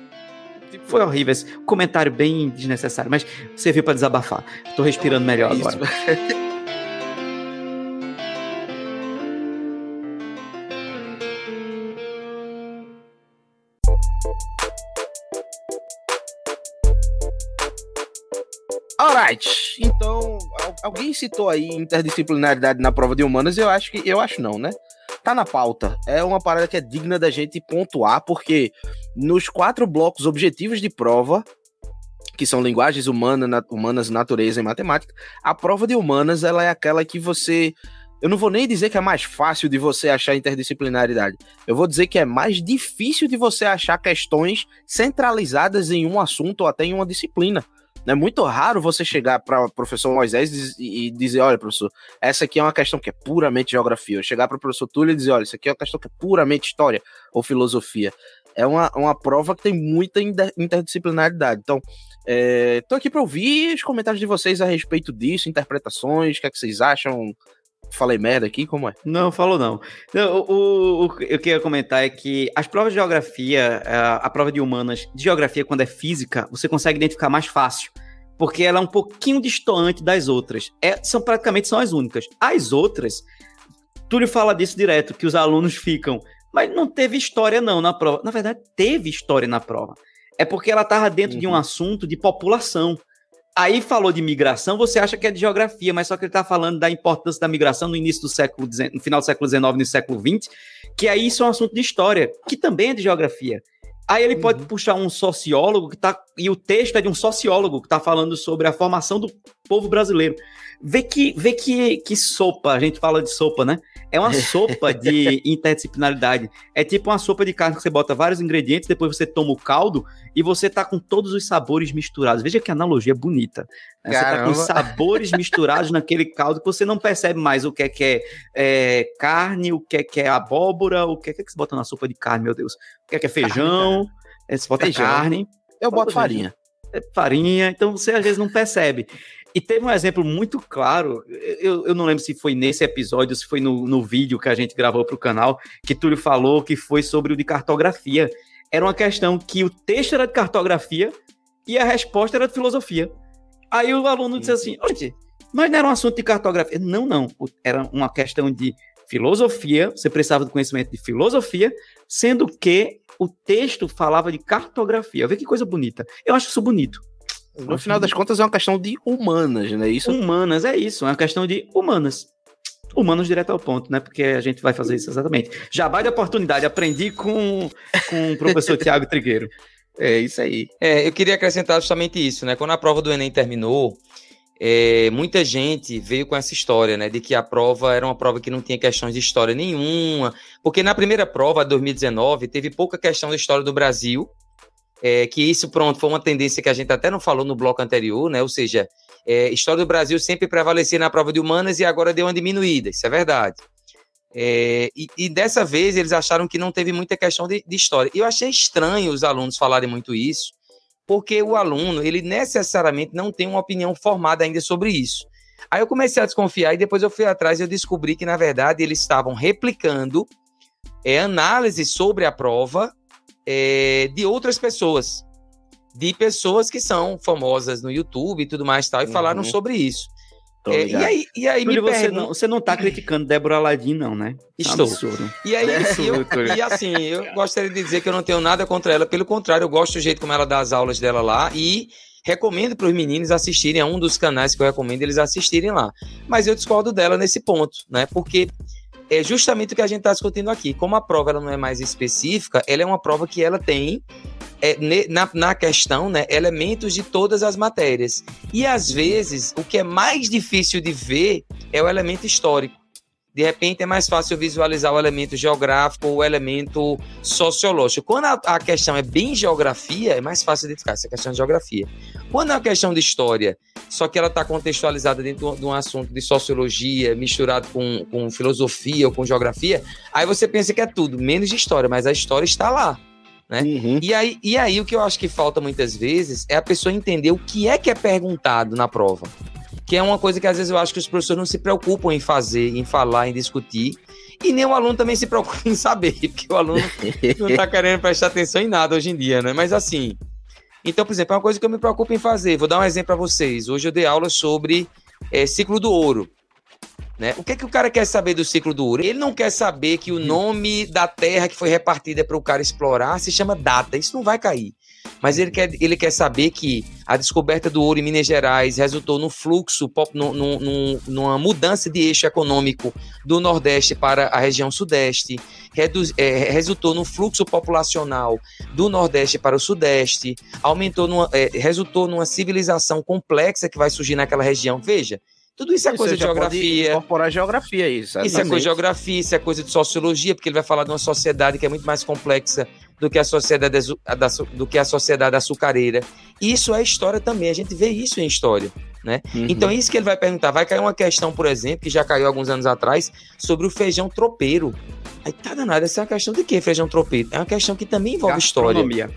Tipo, Foi horrível esse comentário bem desnecessário, mas serviu pra desabafar. Tô respirando melhor isso. agora. Alright, então al- alguém citou aí interdisciplinaridade na prova de humanas, eu acho que eu acho não, né? Tá na pauta. É uma parada que é digna da gente pontuar, porque nos quatro blocos objetivos de prova, que são linguagens humana, na- humanas, natureza e matemática, a prova de humanas ela é aquela que você eu não vou nem dizer que é mais fácil de você achar interdisciplinaridade. Eu vou dizer que é mais difícil de você achar questões centralizadas em um assunto ou até em uma disciplina. É muito raro você chegar para o professor Moisés e dizer: olha, professor, essa aqui é uma questão que é puramente geografia. Eu chegar para o professor Túlio e dizer: olha, isso aqui é uma questão que é puramente história ou filosofia. É uma, uma prova que tem muita inter- interdisciplinaridade. Então, estou aqui para ouvir os comentários de vocês a respeito disso, interpretações, o que, é que vocês acham. Falei merda aqui, como é? Não, falou não. Não, o, o, o que eu queria comentar é que as provas de geografia, a, a prova de humanas, de geografia, quando é física, você consegue identificar mais fácil. Porque ela é um pouquinho distoante das outras. É, são praticamente são as únicas. As outras, Túlio fala disso direto, que os alunos ficam. Mas não teve história, não, na prova. Na verdade, teve história na prova. É porque ela estava dentro de um Uhum. assunto de população. Aí falou de migração, você acha que é de geografia, mas só que ele está falando da importância da migração no início do século no final do século XIX, no século XX, que aí isso é um assunto de história, que também é de geografia. Aí ele pode puxar um sociólogo que tá. E o texto é de um sociólogo que está falando sobre a formação do povo brasileiro. Vê que, vê que, que sopa, a gente fala de sopa, né? É uma sopa de interdisciplinaridade. É tipo uma sopa de carne que você bota vários ingredientes, depois você toma o caldo e você tá com todos os sabores misturados. Veja que analogia bonita. né? Você tá com sabores misturados naquele caldo que você não percebe mais o que é que é, é, carne, o que é que é abóbora, o que é que você bota na sopa de carne, meu Deus. O que é que é feijão, é, você bota Feijão. carne Eu boto farinha. é farinha, então você às vezes não percebe. E teve um exemplo muito claro, eu, eu não lembro se foi nesse episódio, se foi no, no vídeo que a gente gravou para o canal, que Túlio falou que foi sobre o de cartografia. Era uma questão que o texto era de cartografia e a resposta era de filosofia. Aí o aluno disse assim: Oxe, mas não era um assunto de cartografia. Não, não. Era uma questão de filosofia, você precisava do conhecimento de filosofia, sendo que o texto falava de cartografia. Vê que coisa bonita. Eu acho isso bonito. No final das contas, é uma questão de humanas, né? Isso Humanas, é isso. É uma questão de humanas. Humanos direto ao ponto, né? Porque a gente vai fazer isso exatamente. Jabá de oportunidade. Aprendi com, com o professor Tiago Trigueiro. é isso aí. É, eu queria acrescentar justamente isso, né? Quando a prova do Enem terminou, é, muita gente veio com essa história, né? De que a prova era uma prova que não tinha questões de história nenhuma. Porque na primeira prova, 2019, teve pouca questão de história do Brasil. É, que isso, pronto, foi uma tendência que a gente até não falou no bloco anterior, né? Ou seja, é, história do Brasil sempre prevalecia na prova de humanas e agora deu uma diminuída, isso é verdade. É, e, e dessa vez eles acharam que não teve muita questão de, de história. E eu achei estranho os alunos falarem muito isso, porque o aluno, ele necessariamente não tem uma opinião formada ainda sobre isso. Aí eu comecei a desconfiar e depois eu fui atrás e eu descobri que, na verdade, eles estavam replicando é, análises sobre a prova é, de outras pessoas. De pessoas que são famosas no YouTube e tudo mais tal, e Uhum. falaram sobre isso. É, e aí, e aí me você, pergunto- não, você não tá criticando Débora Aladim, não, né? É Estou. absurdo. E aí, Isso, eu- Túlio. e assim, eu gostaria de dizer que eu não tenho nada contra ela, pelo contrário, eu gosto do jeito como ela dá as aulas dela lá e recomendo para os meninos assistirem a um dos canais que eu recomendo eles assistirem lá. Mas eu discordo dela nesse ponto, né? Porque é justamente o que a gente está discutindo aqui. Como a prova ela não é mais específica, ela é uma prova que ela tem é, ne- na, na questão, né, elementos de todas as matérias. E às vezes, o que é mais difícil de ver é o elemento histórico. De repente é mais fácil visualizar o elemento geográfico ou o elemento sociológico. Quando a, a questão é bem geografia, é mais fácil identificar essa questão de geografia. Quando é uma questão de história, só que ela está contextualizada dentro de um assunto de sociologia, misturado com, com filosofia ou com geografia, aí você pensa que é tudo, menos de história, mas a história está lá. né? Uhum. E aí, e aí o que eu acho que falta muitas vezes é a pessoa entender o que é que é perguntado na prova. Que é uma coisa que às vezes eu acho que os professores não se preocupam em fazer, em falar, em discutir. E nem o aluno também se preocupa em saber, porque o aluno não está querendo prestar atenção em nada hoje em dia, né? Mas assim, Então, por exemplo, é uma coisa que eu me preocupo em fazer. Vou dar um exemplo para vocês. Hoje eu dei aula sobre é, ciclo do ouro. Né? O que, é que o cara quer saber do ciclo do ouro? Ele não quer saber que o nome da terra que foi repartida para o cara explorar se chama data. Isso não vai cair. Mas ele quer, ele quer saber que a descoberta do ouro em Minas Gerais resultou no fluxo, no, no, no, numa mudança de eixo econômico do Nordeste para a região Sudeste, reduz, é, resultou no fluxo populacional do Nordeste para o Sudeste, aumentou numa, é, resultou numa civilização complexa que vai surgir naquela região. Veja, tudo isso é coisa de geografia. Incorporar geografia, isso. Isso é coisa de geografia, isso é coisa de sociologia, porque ele vai falar de uma sociedade que é muito mais complexa do que a sociedade, do que a sociedade açucareira. Isso é história também, a gente vê isso em história. Né? Uhum. Então é isso que ele vai perguntar. Vai cair uma questão, por exemplo, que já caiu alguns anos atrás, sobre o feijão tropeiro. Aí tá danado, essa é uma questão de quê, feijão tropeiro? É uma questão que também envolve história.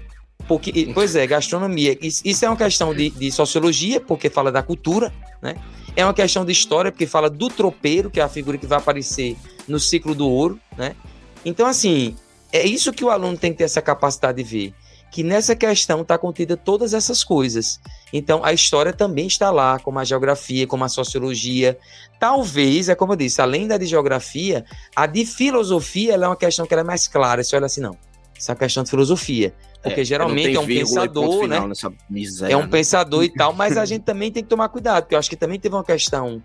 Porque, pois é, gastronomia. Isso é uma questão de, de sociologia, porque fala da cultura, né? É uma questão de história, porque fala do tropeiro, que é a figura que vai aparecer no ciclo do ouro, né? Então, assim, é isso que o aluno tem que ter essa capacidade de ver. Que nessa questão está contida todas essas coisas. Então, a história também está lá, como a geografia, como a sociologia. Talvez, é como eu disse, além da de geografia, a de filosofia é uma questão que é mais clara. Você olha assim, não, essa é uma questão de filosofia. Porque é, geralmente é um pensador, né? Miséria, é um né? pensador e tal, mas a gente também tem que tomar cuidado, porque eu acho que também teve uma questão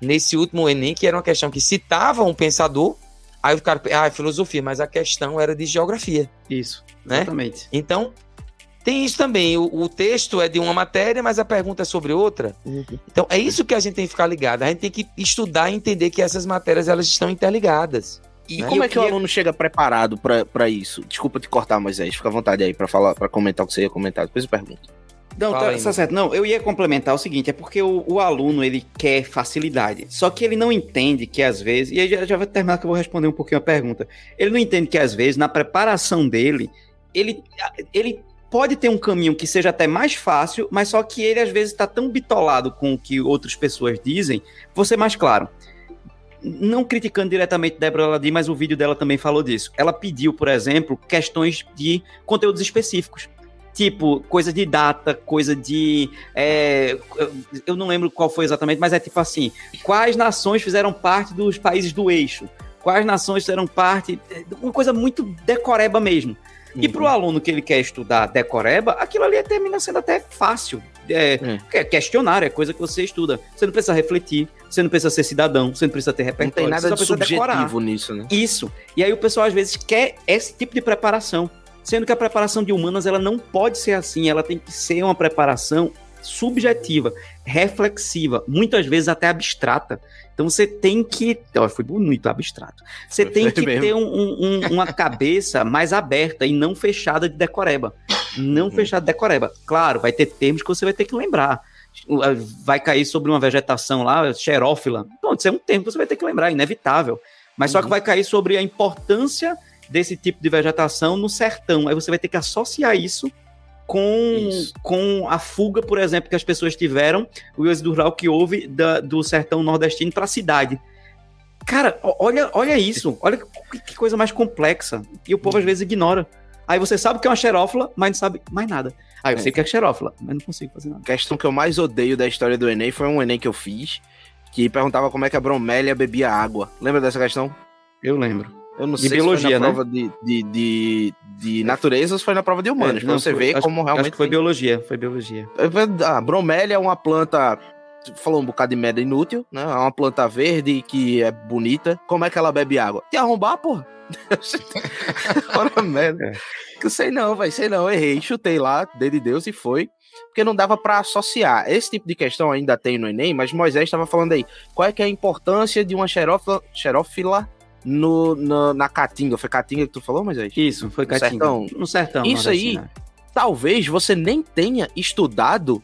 nesse último Enem, que era uma questão que citava um pensador, aí o cara, ah, é filosofia, mas a questão era de geografia. Isso, né? exatamente. Então, tem isso também. O, o, texto é de uma matéria, mas a pergunta é sobre outra. Uhum. Então, é isso que a gente tem que ficar ligado. A gente tem que estudar e entender que essas matérias elas estão interligadas. E né? como é que queria... o aluno chega preparado para isso? Desculpa te cortar, Moisés. Fica à vontade aí para falar, para comentar o que você ia comentar. Depois eu pergunto. Não, tá, tá, certo. Não, eu ia complementar o seguinte, é porque o, o, aluno, ele quer facilidade, só que ele não entende que às vezes, e aí já, já vai terminar que eu vou responder um pouquinho a pergunta, ele não entende que às vezes, na preparação dele, ele, ele pode ter um caminho que seja até mais fácil, mas só que ele às vezes está tão bitolado com o que outras pessoas dizem, vou ser mais claro, não criticando diretamente Débora Ladi, mas o vídeo dela também falou disso. Ela pediu, por exemplo, questões de conteúdos específicos. Tipo, coisa de data, coisa de. É, eu não lembro qual foi exatamente, mas é tipo assim: quais nações fizeram parte dos países do eixo? Quais nações fizeram parte. Uma coisa muito decoreba mesmo. Uhum. E para o aluno que ele quer estudar decoreba, aquilo ali termina sendo até fácil. É, é. Questionário é coisa que você estuda. Você não precisa refletir, você não precisa ser cidadão, você não precisa ter repertório. Não tem nada de subjetivo decorar. nisso, né? Isso. E aí o pessoal às vezes quer esse tipo de preparação. Sendo que a preparação de humanas ela não pode ser assim, ela tem que ser uma preparação subjetiva, reflexiva, muitas vezes até abstrata. Então você tem que. Oh, foi bonito, abstrato. Você tem que mesmo. ter um, um, uma cabeça mais aberta e não fechada de decoreba. Não uhum. fechada de decoreba. Claro, vai ter termos que você vai ter que lembrar. Vai cair sobre uma vegetação lá, xerófila. Pronto, isso é um termo que você vai ter que lembrar, inevitável. Mas só que uhum. vai cair sobre a importância desse tipo de vegetação no sertão. Aí você vai ter que associar isso com, com a fuga, por exemplo, que as pessoas tiveram, o êxodo rural que houve da, do sertão nordestino para a cidade. Cara, olha, olha isso, olha que, que, coisa mais complexa. E o povo às vezes ignora. Aí você sabe que é uma xerófila, mas não sabe mais nada. Aí eu é. sei que é xerófila, mas não consigo fazer nada. A questão que eu mais odeio da história do Enem foi um Enem que eu fiz, que perguntava como é que a bromélia bebia água. Lembra dessa questão? Eu lembro. Eu não de sei biologia, se foi na né? prova de, de, de, de natureza ou se foi na prova de humanos, é, pra você foi, ver acho, como realmente. Acho que foi biologia, foi biologia. A bromélia é uma planta. Falou um bocado de merda inútil, né? É uma planta verde que é bonita. Como é que ela bebe água? Te arrombar, porra? Ora, merda. É. Sei não, vai, sei não. Errei, chutei lá, dei de Deus e foi porque não dava para associar. Esse tipo de questão ainda tem no Enem, mas Moisés estava falando aí. Qual é que é a importância de uma xerófila, xerófila no, no, na Caatinga. Foi Caatinga que tu falou, mas Isso, foi Caatinga. Sertão. No sertão. Isso aí, talvez você nem tenha estudado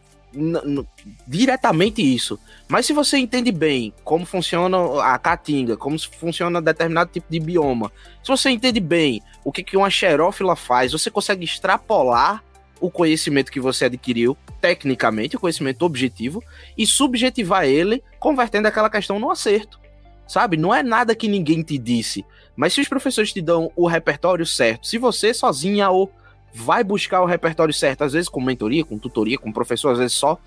diretamente isso. Mas se você entende bem como funciona a caatinga, como funciona determinado tipo de bioma, se você entende bem o que, que uma xerófila faz, você consegue extrapolar o conhecimento que você adquiriu, tecnicamente, o conhecimento objetivo, e subjetivar ele, convertendo aquela questão no acerto sabe? Não é nada que ninguém te disse. Mas se os professores te dão o repertório certo, se você sozinha ou vai buscar o repertório certo, às vezes com mentoria, com tutoria, com professor, às vezes só.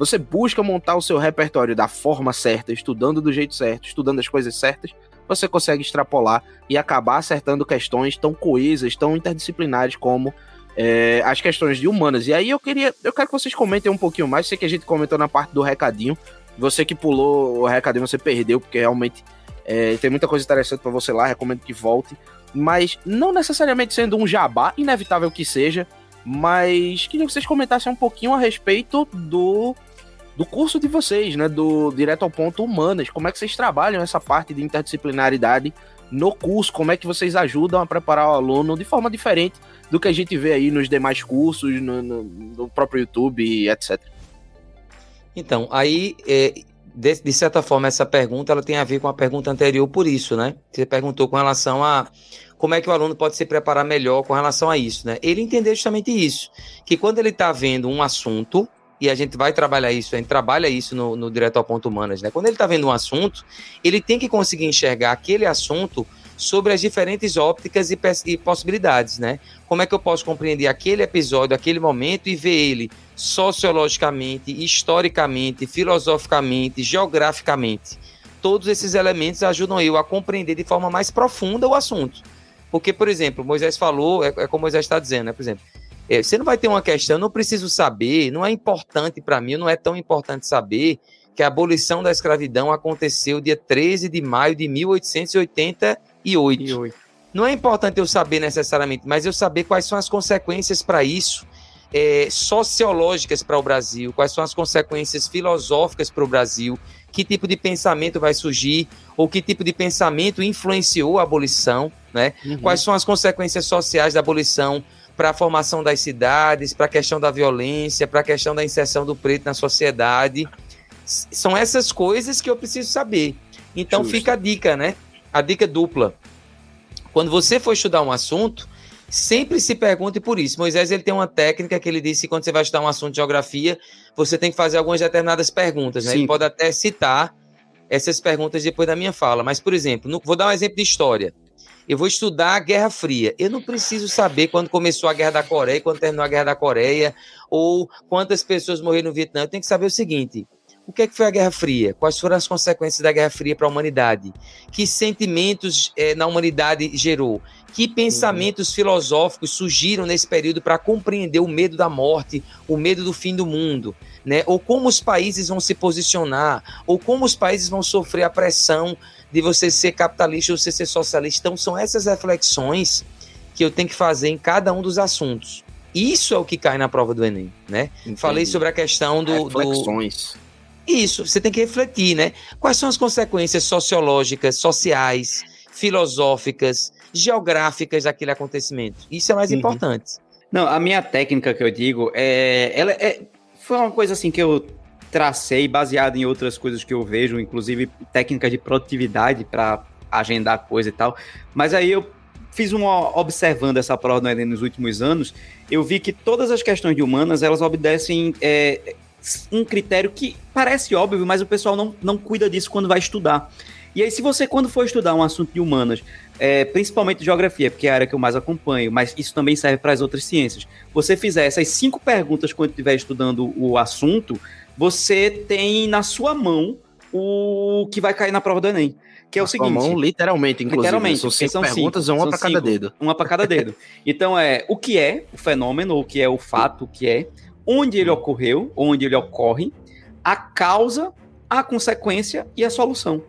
Você busca montar o seu repertório da forma certa, estudando do jeito certo, estudando as coisas certas, você consegue extrapolar e acabar acertando questões tão coesas, tão interdisciplinares como é, as questões de humanas. E aí eu queria, eu quero que vocês comentem um pouquinho mais. Sei que a gente comentou na parte do recadinho. Você que pulou o recadinho, você perdeu, porque realmente é, tem muita coisa interessante para você lá. Recomendo que volte. Mas não necessariamente sendo um jabá, inevitável que seja. Mas queria que vocês comentassem um pouquinho a respeito do do curso de vocês, né? Do Direto ao Ponto Humanas. Como é que vocês trabalham essa parte de interdisciplinaridade no curso? Como é que vocês ajudam a preparar o aluno de forma diferente do que a gente vê aí nos demais cursos, no, no, no próprio YouTube, etc. Então, aí, é, de, de, certa forma, essa pergunta ela tem a ver com a pergunta anterior, por isso, né? Você perguntou com relação a como é que o aluno pode se preparar melhor com relação a isso, né? Ele entender justamente isso, que quando ele está vendo um assunto, e a gente vai trabalhar isso, a gente trabalha isso no, no Direto ao Ponto Humanas, né? Quando ele está vendo um assunto, ele tem que conseguir enxergar aquele assunto sobre as diferentes ópticas e, e, possibilidades, né? Como é que eu posso compreender aquele episódio, aquele momento e ver ele sociologicamente, historicamente, filosoficamente, geograficamente. Todos esses elementos ajudam eu a compreender de forma mais profunda o assunto. Porque, por exemplo, Moisés falou, é, é como Moisés está dizendo, né? Por exemplo, é, você não vai ter uma questão, eu não preciso saber, não é importante para mim, não é tão importante saber que a abolição da escravidão aconteceu dia 13 de maio de 1888. Não é importante eu saber necessariamente, mas eu saber quais são as consequências para isso, é, sociológicas para o Brasil, quais são as consequências filosóficas para o Brasil, que tipo de pensamento vai surgir, ou que tipo de pensamento influenciou a abolição, né? Uhum. Quais são as consequências sociais da abolição para a formação das cidades, para a questão da violência, para a questão da inserção do preto na sociedade. São essas coisas que eu preciso saber. Então Justo. fica a dica, né? A dica dupla. Quando você for estudar um assunto, sempre se pergunte por isso. Moisés ele tem uma técnica que ele disse que quando você vai estudar um assunto de geografia, você tem que fazer algumas determinadas perguntas. Né? Ele pode até citar essas perguntas depois da minha fala. Mas, por exemplo, no, vou dar um exemplo de história eu vou estudar a Guerra Fria. Eu não preciso saber quando começou a Guerra da Coreia, quando terminou a Guerra da Coreia, ou quantas pessoas morreram no Vietnã. Eu tenho que saber o seguinte: o que, é que foi a Guerra Fria? Quais foram as consequências da Guerra Fria para a humanidade? Que sentimentos é, na humanidade gerou? Que pensamentos uhum. filosóficos surgiram nesse período para compreender o medo da morte, o medo do fim do mundo? Né? Ou como os países vão se posicionar? Ou como os países vão sofrer a pressão de você ser capitalista ou você ser socialista. Então, são essas reflexões que eu tenho que fazer em cada um dos assuntos. Isso é o que cai na prova do Enem, né? Entendi. Falei sobre a questão do. Reflexões. Do... Isso, você tem que refletir, né? Quais são as consequências sociológicas, sociais, filosóficas, geográficas daquele acontecimento? Isso é mais uhum. importante. Não, a minha técnica que eu digo é. Ela é. Foi uma coisa assim que eu tracei baseado em outras coisas que eu vejo, inclusive técnicas de produtividade para agendar coisa e tal. Mas aí eu fiz uma observando essa prova do Enem nos últimos anos, eu vi que todas as questões de humanas elas obedecem é, um critério que parece óbvio, mas o pessoal não, não cuida disso quando vai estudar. E aí, se você, quando for estudar um assunto de humanas, é, principalmente geografia, porque é a área que eu mais acompanho, mas isso também serve para as outras ciências, você fizer essas cinco perguntas quando estiver estudando o assunto, você tem na sua mão o que vai cair na prova do Enem. Que é o seguinte. Mão, literalmente, inclusive. Literalmente. São cinco são perguntas, cinco, uma para cada dedo. Uma para cada dedo. Então é o que é o fenômeno, o que é o fato, o que é, onde ele ocorreu, onde ele ocorre, a causa, a consequência e a solução.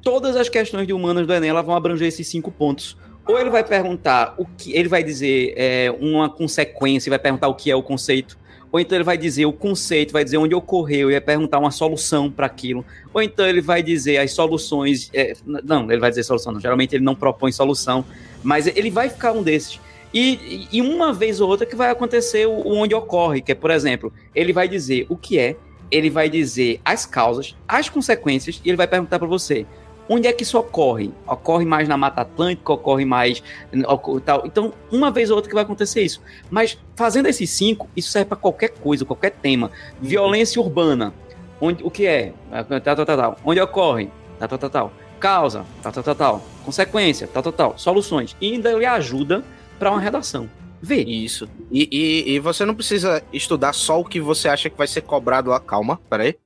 Todas as questões de humanas do Enem vão abranger esses cinco pontos. Ou ele vai perguntar o que ele vai dizer é, uma consequência, vai perguntar o que é o conceito ou então ele vai dizer o conceito, vai dizer onde ocorreu e vai perguntar uma solução para aquilo, ou então ele vai dizer as soluções. É, não, ele vai dizer solução, não. geralmente ele não propõe solução, mas ele vai ficar um desses. E, e uma vez ou outra que vai acontecer o, onde ocorre, que é, por exemplo, ele vai dizer o que é, ele vai dizer as causas, as consequências, e ele vai perguntar para você Onde é que isso ocorre? Ocorre mais na Mata Atlântica, ocorre mais. Tal. Então, uma vez ou outra que vai acontecer isso. Mas fazendo esses cinco, isso serve para qualquer coisa, qualquer tema. Violência urbana. Onde, o que é? Tal, tal, tal, tal. Onde ocorre? Tal, tal, tal, tal. Causa? Tal, tal, tal, tal. Consequência? Tal, tal, tal. Soluções. E ainda ele ajuda para uma redação. vê. Isso. E, e, e você não precisa estudar só o que você acha que vai ser cobrado lá. Calma, peraí.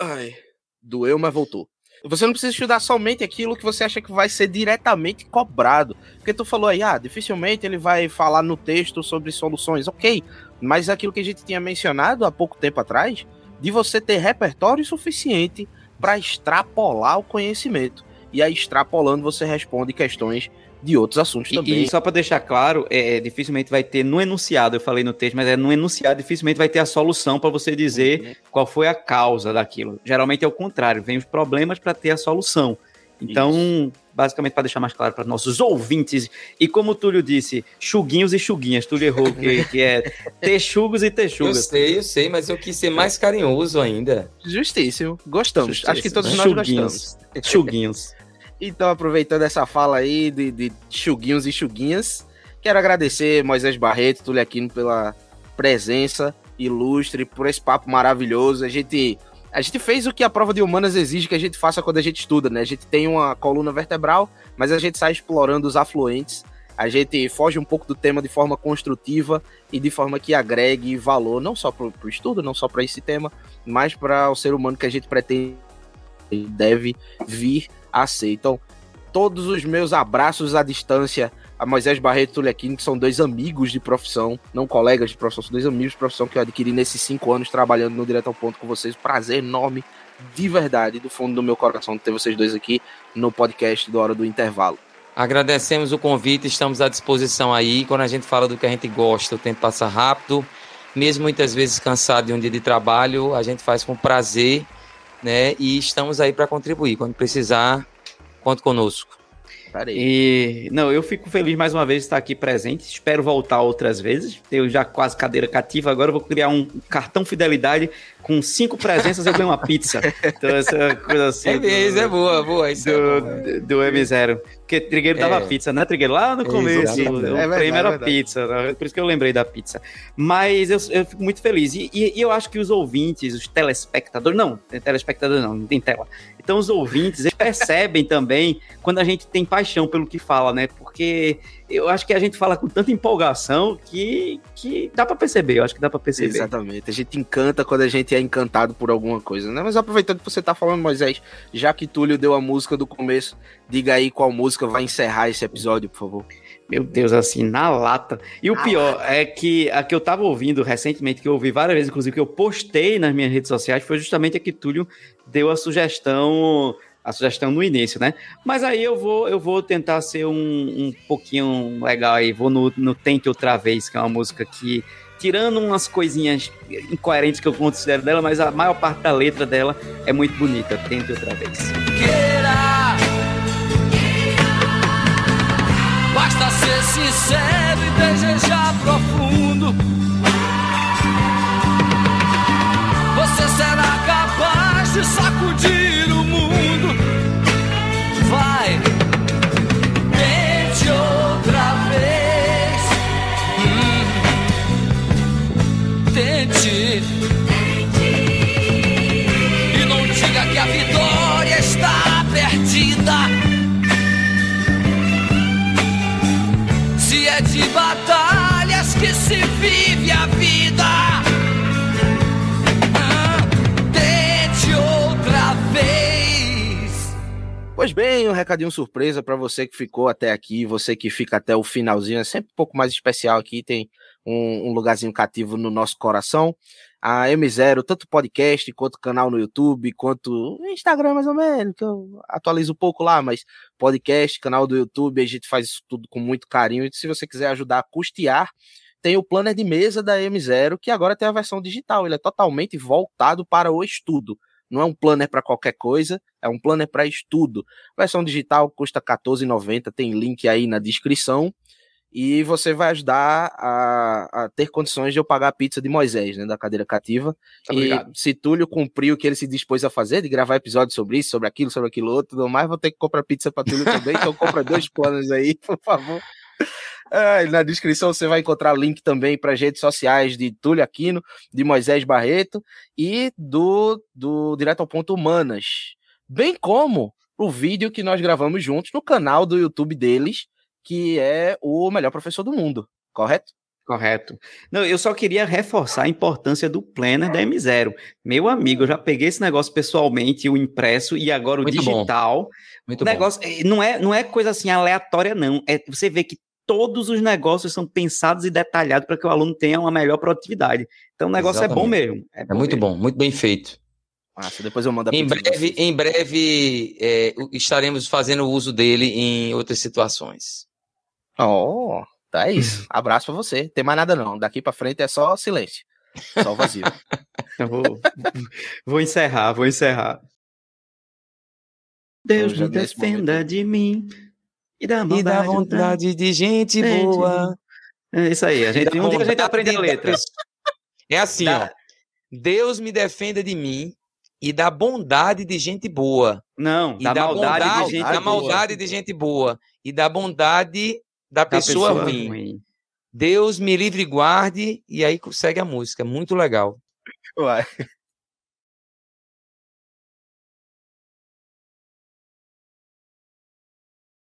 Ai, doeu, mas voltou. Você não precisa estudar somente aquilo que você acha que vai ser diretamente cobrado. Porque tu falou aí, ah, dificilmente ele vai falar no texto sobre soluções. Ok, mas aquilo que a gente tinha mencionado há pouco tempo atrás, de você ter repertório suficiente para extrapolar o conhecimento. E aí, extrapolando, você responde questões de outros assuntos E, também. e só para deixar claro, é, dificilmente vai ter no enunciado, eu falei no texto, mas é no enunciado, dificilmente vai ter a solução para você dizer qual foi a causa daquilo. Geralmente é o contrário, vem os problemas para ter a solução. Então, basicamente, para deixar mais claro para nossos ouvintes, e como o Túlio disse, chuguinhos e chuguinhas, Túlio errou, que, que é texugos e Eu texugas. sei, eu sei, mas eu quis ser mais carinhoso ainda. Justíssimo. Gostamos. Acho que Justíssimo, todos né? nós Chuguinhos. gostamos. Chuguinhos. Então, aproveitando essa fala aí de, de chuguinhos e chuguinhas, quero agradecer Moisés Barreto, Túlio Aquino, pela presença ilustre, por esse papo maravilhoso. A gente, a gente fez o que a prova de humanas exige que a gente faça quando a gente estuda, né? A gente tem uma coluna vertebral, mas a gente sai explorando os afluentes. A gente foge um pouco do tema de forma construtiva e de forma que agregue valor, não só para o estudo, não só para esse tema, mas para o ser humano que a gente pretende deve vir a ser. Então, todos os meus abraços à distância a Moisés Barreto e Túlio Aquino, que são dois amigos de profissão, não colegas de profissão, são dois amigos de profissão que eu adquiri nesses cinco anos trabalhando no Direto ao Ponto com vocês. Prazer enorme, de verdade, do fundo do meu coração, ter vocês dois aqui no podcast do Hora do Intervalo. Agradecemos o convite, estamos à disposição aí. Quando a gente fala do que a gente gosta, o tempo passa rápido. Mesmo muitas vezes cansado de um dia de trabalho, a gente faz com prazer, né? E estamos aí para contribuir. Quando precisar, conte conosco. Peraí. E não, eu fico feliz mais uma vez de estar aqui presente. Espero voltar outras vezes. Tenho já quase cadeira cativa. Agora eu vou criar um cartão fidelidade com cinco presenças. Eu ganho uma pizza. Então essa coisa assim. É mesmo, é boa, boa. Isso é boa. do, do M0. Porque Trigueiro dava É. pizza, né, Trigueiro? Lá no começo, Exatamente. o É verdade, prêmio é era verdade. pizza, né? por isso que eu lembrei da pizza. Mas eu, eu fico muito feliz. E, e- e eu acho que os ouvintes, os telespectadores, não, telespectador não, não tem tela. Então os ouvintes, eles percebem também quando a gente tem paixão pelo que fala, né? Porque eu acho que a gente fala com tanta empolgação que, que dá pra perceber, eu acho que dá pra perceber. Exatamente. A gente encanta quando a gente é encantado por alguma coisa, né? Mas aproveitando que você tá falando, Moisés, já que Túlio deu a música do começo, diga aí qual música vai encerrar esse episódio, por favor. Meu Deus, assim, na lata. E o pior é que a que eu tava ouvindo recentemente, que eu ouvi várias vezes, inclusive, que eu postei nas minhas redes sociais, foi justamente a que Túlio deu a sugestão, a sugestão no início, né? Mas aí eu vou, eu vou tentar ser um, um pouquinho legal aí, vou no, no Tente Outra Vez, que é uma música que, tirando umas coisinhas incoerentes que eu considero dela, mas a maior parte da letra dela é muito bonita. Tente Outra Vez. queira. Basta ser sincero e desejar profundo. Você será capaz de sacudir Pois bem, um recadinho surpresa para você que ficou até aqui, você que fica até o finalzinho, é sempre um pouco mais especial aqui, tem um, um lugarzinho cativo no nosso coração. A M0, tanto podcast, quanto canal no YouTube, quanto Instagram mais ou menos, que eu atualizo um pouco lá, mas podcast, canal do YouTube, a gente faz isso tudo com muito carinho. E se você quiser ajudar a custear, tem o planner de mesa da M0, que agora tem a versão digital, ele é totalmente voltado para o estudo. Não é um planner para qualquer coisa, é um planner para estudo. Versão digital custa R$14,90, tem link aí na descrição. E você vai ajudar a, a ter condições de eu pagar a pizza de Moisés, né, da cadeira cativa. Obrigado. E se Túlio cumpriu o que ele se dispôs a fazer, de gravar episódio sobre isso, sobre aquilo, sobre aquilo outro, tudo mais, vou ter que comprar pizza para Túlio também. então compra dois planos aí, por favor. E na descrição você vai encontrar link também para as redes sociais de Túlio Aquino, de Moisés Barreto e do, do Direto ao Ponto Humanas. Bem como o vídeo que nós gravamos juntos no canal do YouTube deles, que é o melhor professor do mundo, correto? Correto. Não, eu só queria reforçar a importância do planner da M0. Meu amigo, eu já peguei esse negócio pessoalmente, o impresso e agora o Muito digital. Muito o bom. negócio eh, não é, não é coisa assim aleatória, não. É você vê que todos os negócios são pensados e detalhados para que o aluno tenha uma melhor produtividade. Então o negócio é bom Exatamente. mesmo. É muito bom, muito bem feito. Massa, depois eu mando a Em breve, vocês. em breve é, estaremos fazendo uso dele em outras situações. Oh, tá isso. Abraço pra você. Tem mais nada não. Daqui pra frente é só silêncio. Só vazio. Vou, vou encerrar, vou encerrar. Deus Eu já me defenda momento- de mim e da E maldade. dá vontade de gente Gente boa. É isso aí. A gente, dá um dia a gente vontade aprende a letra. pessoa- É assim, Dá- ó. Deus me defenda de mim e da bondade de gente boa. Não, E da, da maldade, bondade, de gente da boa. maldade de gente boa. E da bondade da Da pessoa, ruim. Deus me livre e guarde. E aí segue a música. Muito legal. Uai.